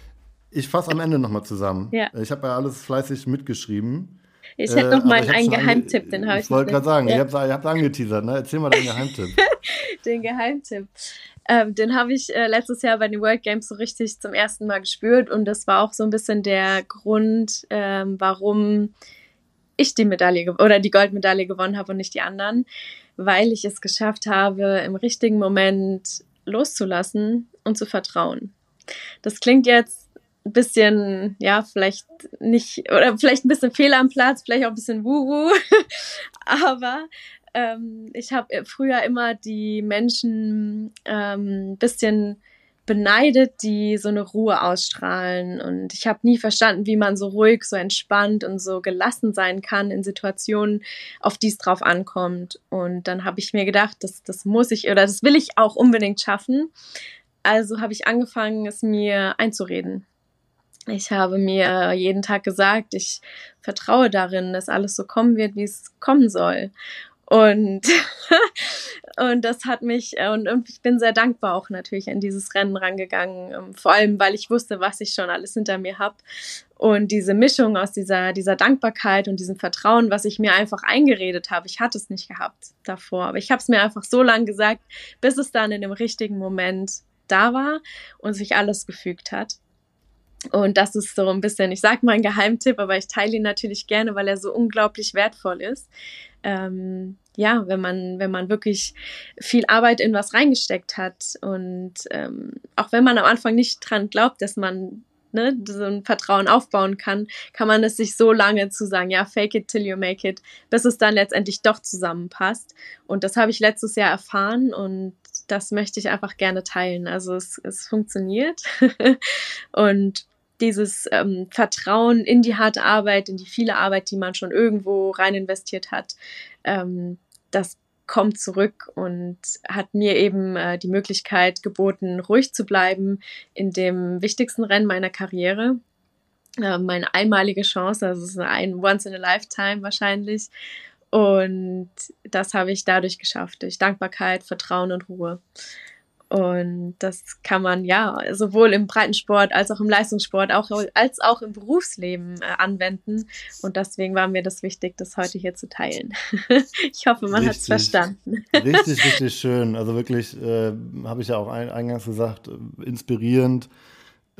B: Ich fasse am Ende nochmal zusammen. Ja. Ich habe ja alles fleißig mitgeschrieben.
A: Ich hätte noch äh, mal einen Geheimtipp, den habe ich.
B: Ich wollte gerade sagen, ja. ihr habt es angeteasert, ne? Erzähl mal deinen Geheimtipp.
A: den Geheimtipp. Ähm, den habe ich äh, letztes Jahr bei den World Games so richtig zum ersten Mal gespürt und das war auch so ein bisschen der Grund, ähm, warum ich die Medaille oder die Goldmedaille gewonnen habe und nicht die anderen, weil ich es geschafft habe, im richtigen Moment loszulassen und zu vertrauen. Das klingt jetzt ein bisschen, ja, vielleicht nicht, oder vielleicht ein bisschen fehl am Platz, vielleicht auch ein bisschen wuhu, aber ähm, ich habe früher immer die Menschen ähm, bisschen beneidet, die so eine Ruhe ausstrahlen. Und ich habe nie verstanden, wie man so ruhig, so entspannt und so gelassen sein kann in Situationen, auf die es drauf ankommt. Und dann habe ich mir gedacht, das, das muss ich oder das will ich auch unbedingt schaffen. Also habe ich angefangen, es mir einzureden. Ich habe mir jeden Tag gesagt, ich vertraue darin, dass alles so kommen wird, wie es kommen soll. Und, und das hat mich, äh, und, und ich bin sehr dankbar auch natürlich an dieses Rennen rangegangen, ähm, vor allem weil ich wusste, was ich schon alles hinter mir habe. Und diese Mischung aus dieser, dieser Dankbarkeit und diesem Vertrauen, was ich mir einfach eingeredet habe, ich hatte es nicht gehabt davor, aber ich habe es mir einfach so lange gesagt, bis es dann in dem richtigen Moment da war und sich alles gefügt hat. Und das ist so ein bisschen, ich sage mal ein Geheimtipp, aber ich teile ihn natürlich gerne, weil er so unglaublich wertvoll ist. Ähm, ja, wenn man, wenn man wirklich viel Arbeit in was reingesteckt hat und ähm, auch wenn man am Anfang nicht dran glaubt, dass man ne, so ein Vertrauen aufbauen kann, kann man es sich so lange zu sagen, ja, fake it till you make it, bis es dann letztendlich doch zusammenpasst. Und das habe ich letztes Jahr erfahren und das möchte ich einfach gerne teilen. Also es, es funktioniert und dieses ähm, Vertrauen in die harte Arbeit, in die viele Arbeit, die man schon irgendwo rein investiert hat, ähm, das kommt zurück und hat mir eben äh, die Möglichkeit geboten, ruhig zu bleiben in dem wichtigsten Rennen meiner Karriere. Äh, meine einmalige Chance, also es ist ein Once in a Lifetime wahrscheinlich. Und das habe ich dadurch geschafft, durch Dankbarkeit, Vertrauen und Ruhe. Und das kann man ja sowohl im Breitensport als auch im Leistungssport, auch, als auch im Berufsleben äh, anwenden. Und deswegen war mir das wichtig, das heute hier zu teilen. ich hoffe, man hat es verstanden.
B: richtig, richtig schön. Also wirklich, äh, habe ich ja auch ein, eingangs gesagt, äh, inspirierend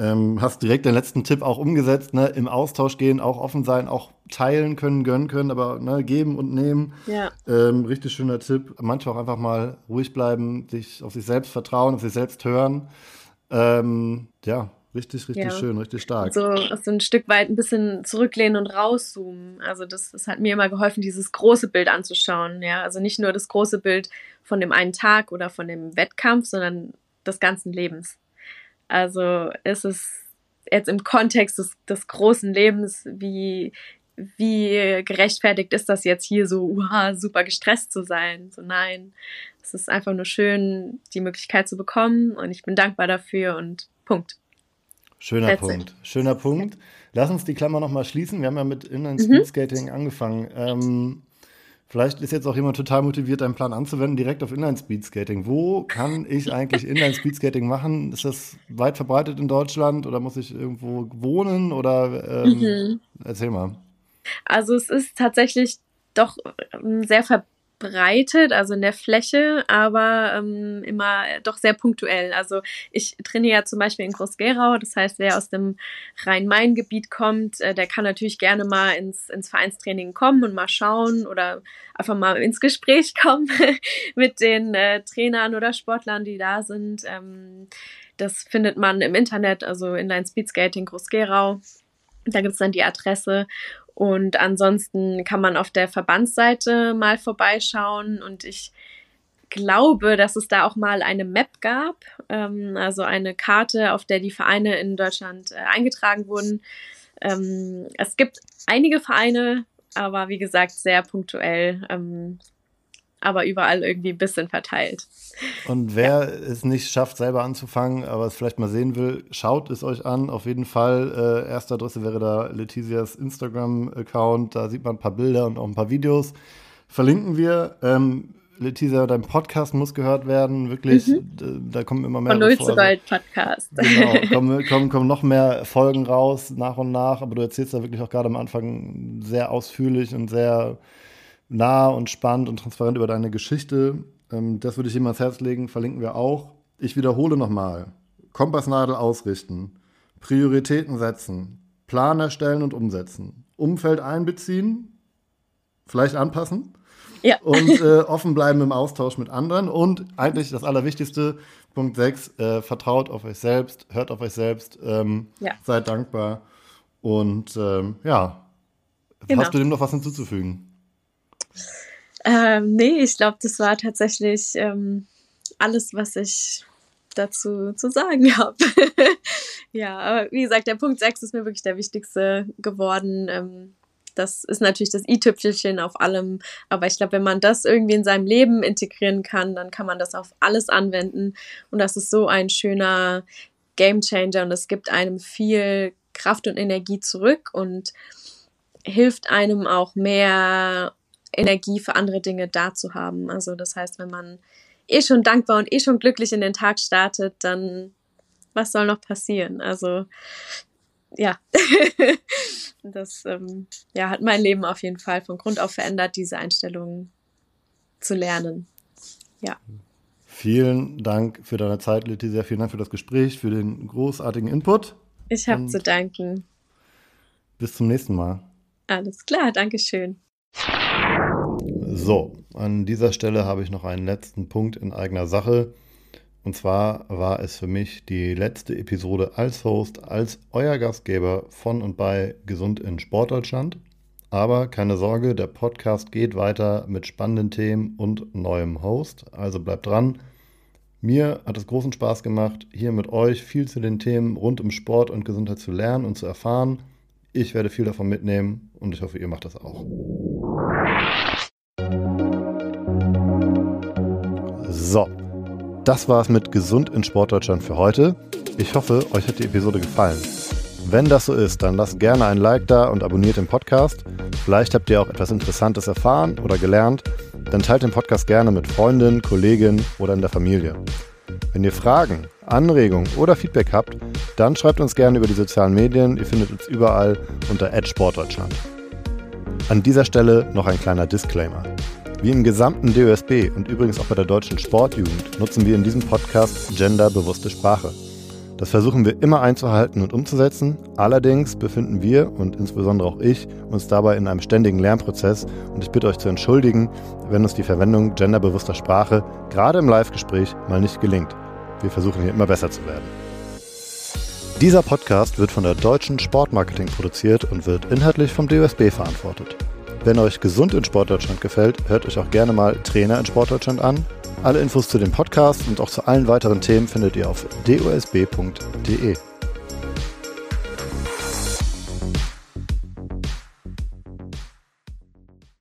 B: ähm, hast direkt den letzten Tipp auch umgesetzt, ne? im Austausch gehen, auch offen sein, auch teilen können, gönnen können, aber ne, geben und nehmen. Ja. Ähm, richtig schöner Tipp. Manchmal auch einfach mal ruhig bleiben, sich auf sich selbst vertrauen, auf sich selbst hören. Ähm, ja, richtig, richtig ja. schön, richtig stark.
A: So, so ein Stück weit ein bisschen zurücklehnen und rauszoomen. Also das, das hat mir immer geholfen, dieses große Bild anzuschauen. Ja, also nicht nur das große Bild von dem einen Tag oder von dem Wettkampf, sondern des ganzen Lebens. Also ist es jetzt im Kontext des, des großen Lebens, wie, wie gerechtfertigt ist das jetzt hier so, uha, super gestresst zu sein? So nein, es ist einfach nur schön, die Möglichkeit zu bekommen und ich bin dankbar dafür und Punkt.
B: Schöner That's Punkt. It. Schöner Punkt. Lass uns die Klammer nochmal schließen. Wir haben ja mit Inline Speed Skating mhm. angefangen. Ähm, vielleicht ist jetzt auch jemand total motiviert, deinen Plan anzuwenden, direkt auf Inline Speed Skating. Wo kann ich eigentlich Inline Speed Skating machen? Ist das weit verbreitet in Deutschland oder muss ich irgendwo wohnen? Oder ähm, mhm. erzähl mal.
A: Also es ist tatsächlich doch ähm, sehr verbreitet, also in der Fläche, aber ähm, immer doch sehr punktuell. Also ich trainiere ja zum Beispiel in Groß-Gerau, das heißt, wer aus dem Rhein-Main-Gebiet kommt, äh, der kann natürlich gerne mal ins, ins Vereinstraining kommen und mal schauen oder einfach mal ins Gespräch kommen mit den äh, Trainern oder Sportlern, die da sind. Ähm, das findet man im Internet, also Inline Speedskating Groß-Gerau. Da gibt es dann die Adresse und ansonsten kann man auf der Verbandsseite mal vorbeischauen und ich glaube, dass es da auch mal eine Map gab, ähm, also eine Karte, auf der die Vereine in Deutschland äh, eingetragen wurden. Ähm, es gibt einige Vereine, aber wie gesagt sehr punktuell. Ähm, aber überall irgendwie ein bisschen verteilt.
B: Und wer ja. es nicht schafft, selber anzufangen, aber es vielleicht mal sehen will, schaut es euch an. Auf jeden Fall. Äh, erste Adresse wäre da Letitias Instagram-Account. Da sieht man ein paar Bilder und auch ein paar Videos. Verlinken wir. Ähm, Letizia, dein Podcast muss gehört werden, wirklich. Mhm. Da kommen immer mehr.
A: Von Null zu Gold Podcast.
B: Genau, kommen, kommen, kommen noch mehr Folgen raus nach und nach, aber du erzählst da wirklich auch gerade am Anfang sehr ausführlich und sehr nah und spannend und transparent über deine Geschichte. Ähm, das würde ich ihm ans Herz legen, verlinken wir auch. Ich wiederhole nochmal. Kompassnadel ausrichten, Prioritäten setzen, Plan erstellen und umsetzen, Umfeld einbeziehen, vielleicht anpassen ja. und äh, offen bleiben im Austausch mit anderen und eigentlich das Allerwichtigste, Punkt 6, äh, vertraut auf euch selbst, hört auf euch selbst, ähm, ja. seid dankbar und ähm, ja, genau. hast du dem noch was hinzuzufügen?
A: Ähm, nee, ich glaube, das war tatsächlich ähm, alles, was ich dazu zu sagen habe. ja, aber wie gesagt, der Punkt 6 ist mir wirklich der wichtigste geworden. Ähm, das ist natürlich das i-Tüpfelchen auf allem, aber ich glaube, wenn man das irgendwie in seinem Leben integrieren kann, dann kann man das auf alles anwenden und das ist so ein schöner Game Changer und es gibt einem viel Kraft und Energie zurück und hilft einem auch mehr Energie für andere Dinge da zu haben. Also das heißt, wenn man eh schon dankbar und eh schon glücklich in den Tag startet, dann was soll noch passieren? Also ja, das ähm, ja, hat mein Leben auf jeden Fall von Grund auf verändert, diese Einstellung zu lernen. Ja.
B: Vielen Dank für deine Zeit, Letizia. Vielen Dank für das Gespräch, für den großartigen Input.
A: Ich habe zu danken.
B: Bis zum nächsten Mal.
A: Alles klar, Dankeschön.
B: So, an dieser Stelle habe ich noch einen letzten Punkt in eigener Sache. Und zwar war es für mich die letzte Episode als Host, als euer Gastgeber von und bei Gesund in Sportdeutschland. Aber keine Sorge, der Podcast geht weiter mit spannenden Themen und neuem Host. Also bleibt dran. Mir hat es großen Spaß gemacht, hier mit euch viel zu den Themen rund um Sport und Gesundheit zu lernen und zu erfahren. Ich werde viel davon mitnehmen und ich hoffe, ihr macht das auch. So, das war's mit Gesund in Sportdeutschland für heute. Ich hoffe, euch hat die Episode gefallen. Wenn das so ist, dann lasst gerne ein Like da und abonniert den Podcast. Vielleicht habt ihr auch etwas Interessantes erfahren oder gelernt. Dann teilt den Podcast gerne mit Freundinnen, Kolleginnen oder in der Familie. Wenn ihr Fragen, Anregungen oder Feedback habt, dann schreibt uns gerne über die sozialen Medien. Ihr findet uns überall unter Sportdeutschland. An dieser Stelle noch ein kleiner Disclaimer. Wie im gesamten DOSB und übrigens auch bei der deutschen Sportjugend nutzen wir in diesem Podcast genderbewusste Sprache. Das versuchen wir immer einzuhalten und umzusetzen. Allerdings befinden wir und insbesondere auch ich uns dabei in einem ständigen Lernprozess und ich bitte euch zu entschuldigen, wenn uns die Verwendung genderbewusster Sprache gerade im Live-Gespräch mal nicht gelingt. Wir versuchen hier immer besser zu werden. Dieser Podcast wird von der Deutschen Sportmarketing produziert und wird inhaltlich vom DOSB verantwortet. Wenn euch Gesund in Sportdeutschland gefällt, hört euch auch gerne mal Trainer in Sportdeutschland an. Alle Infos zu dem Podcast und auch zu allen weiteren Themen findet ihr auf dosb.de.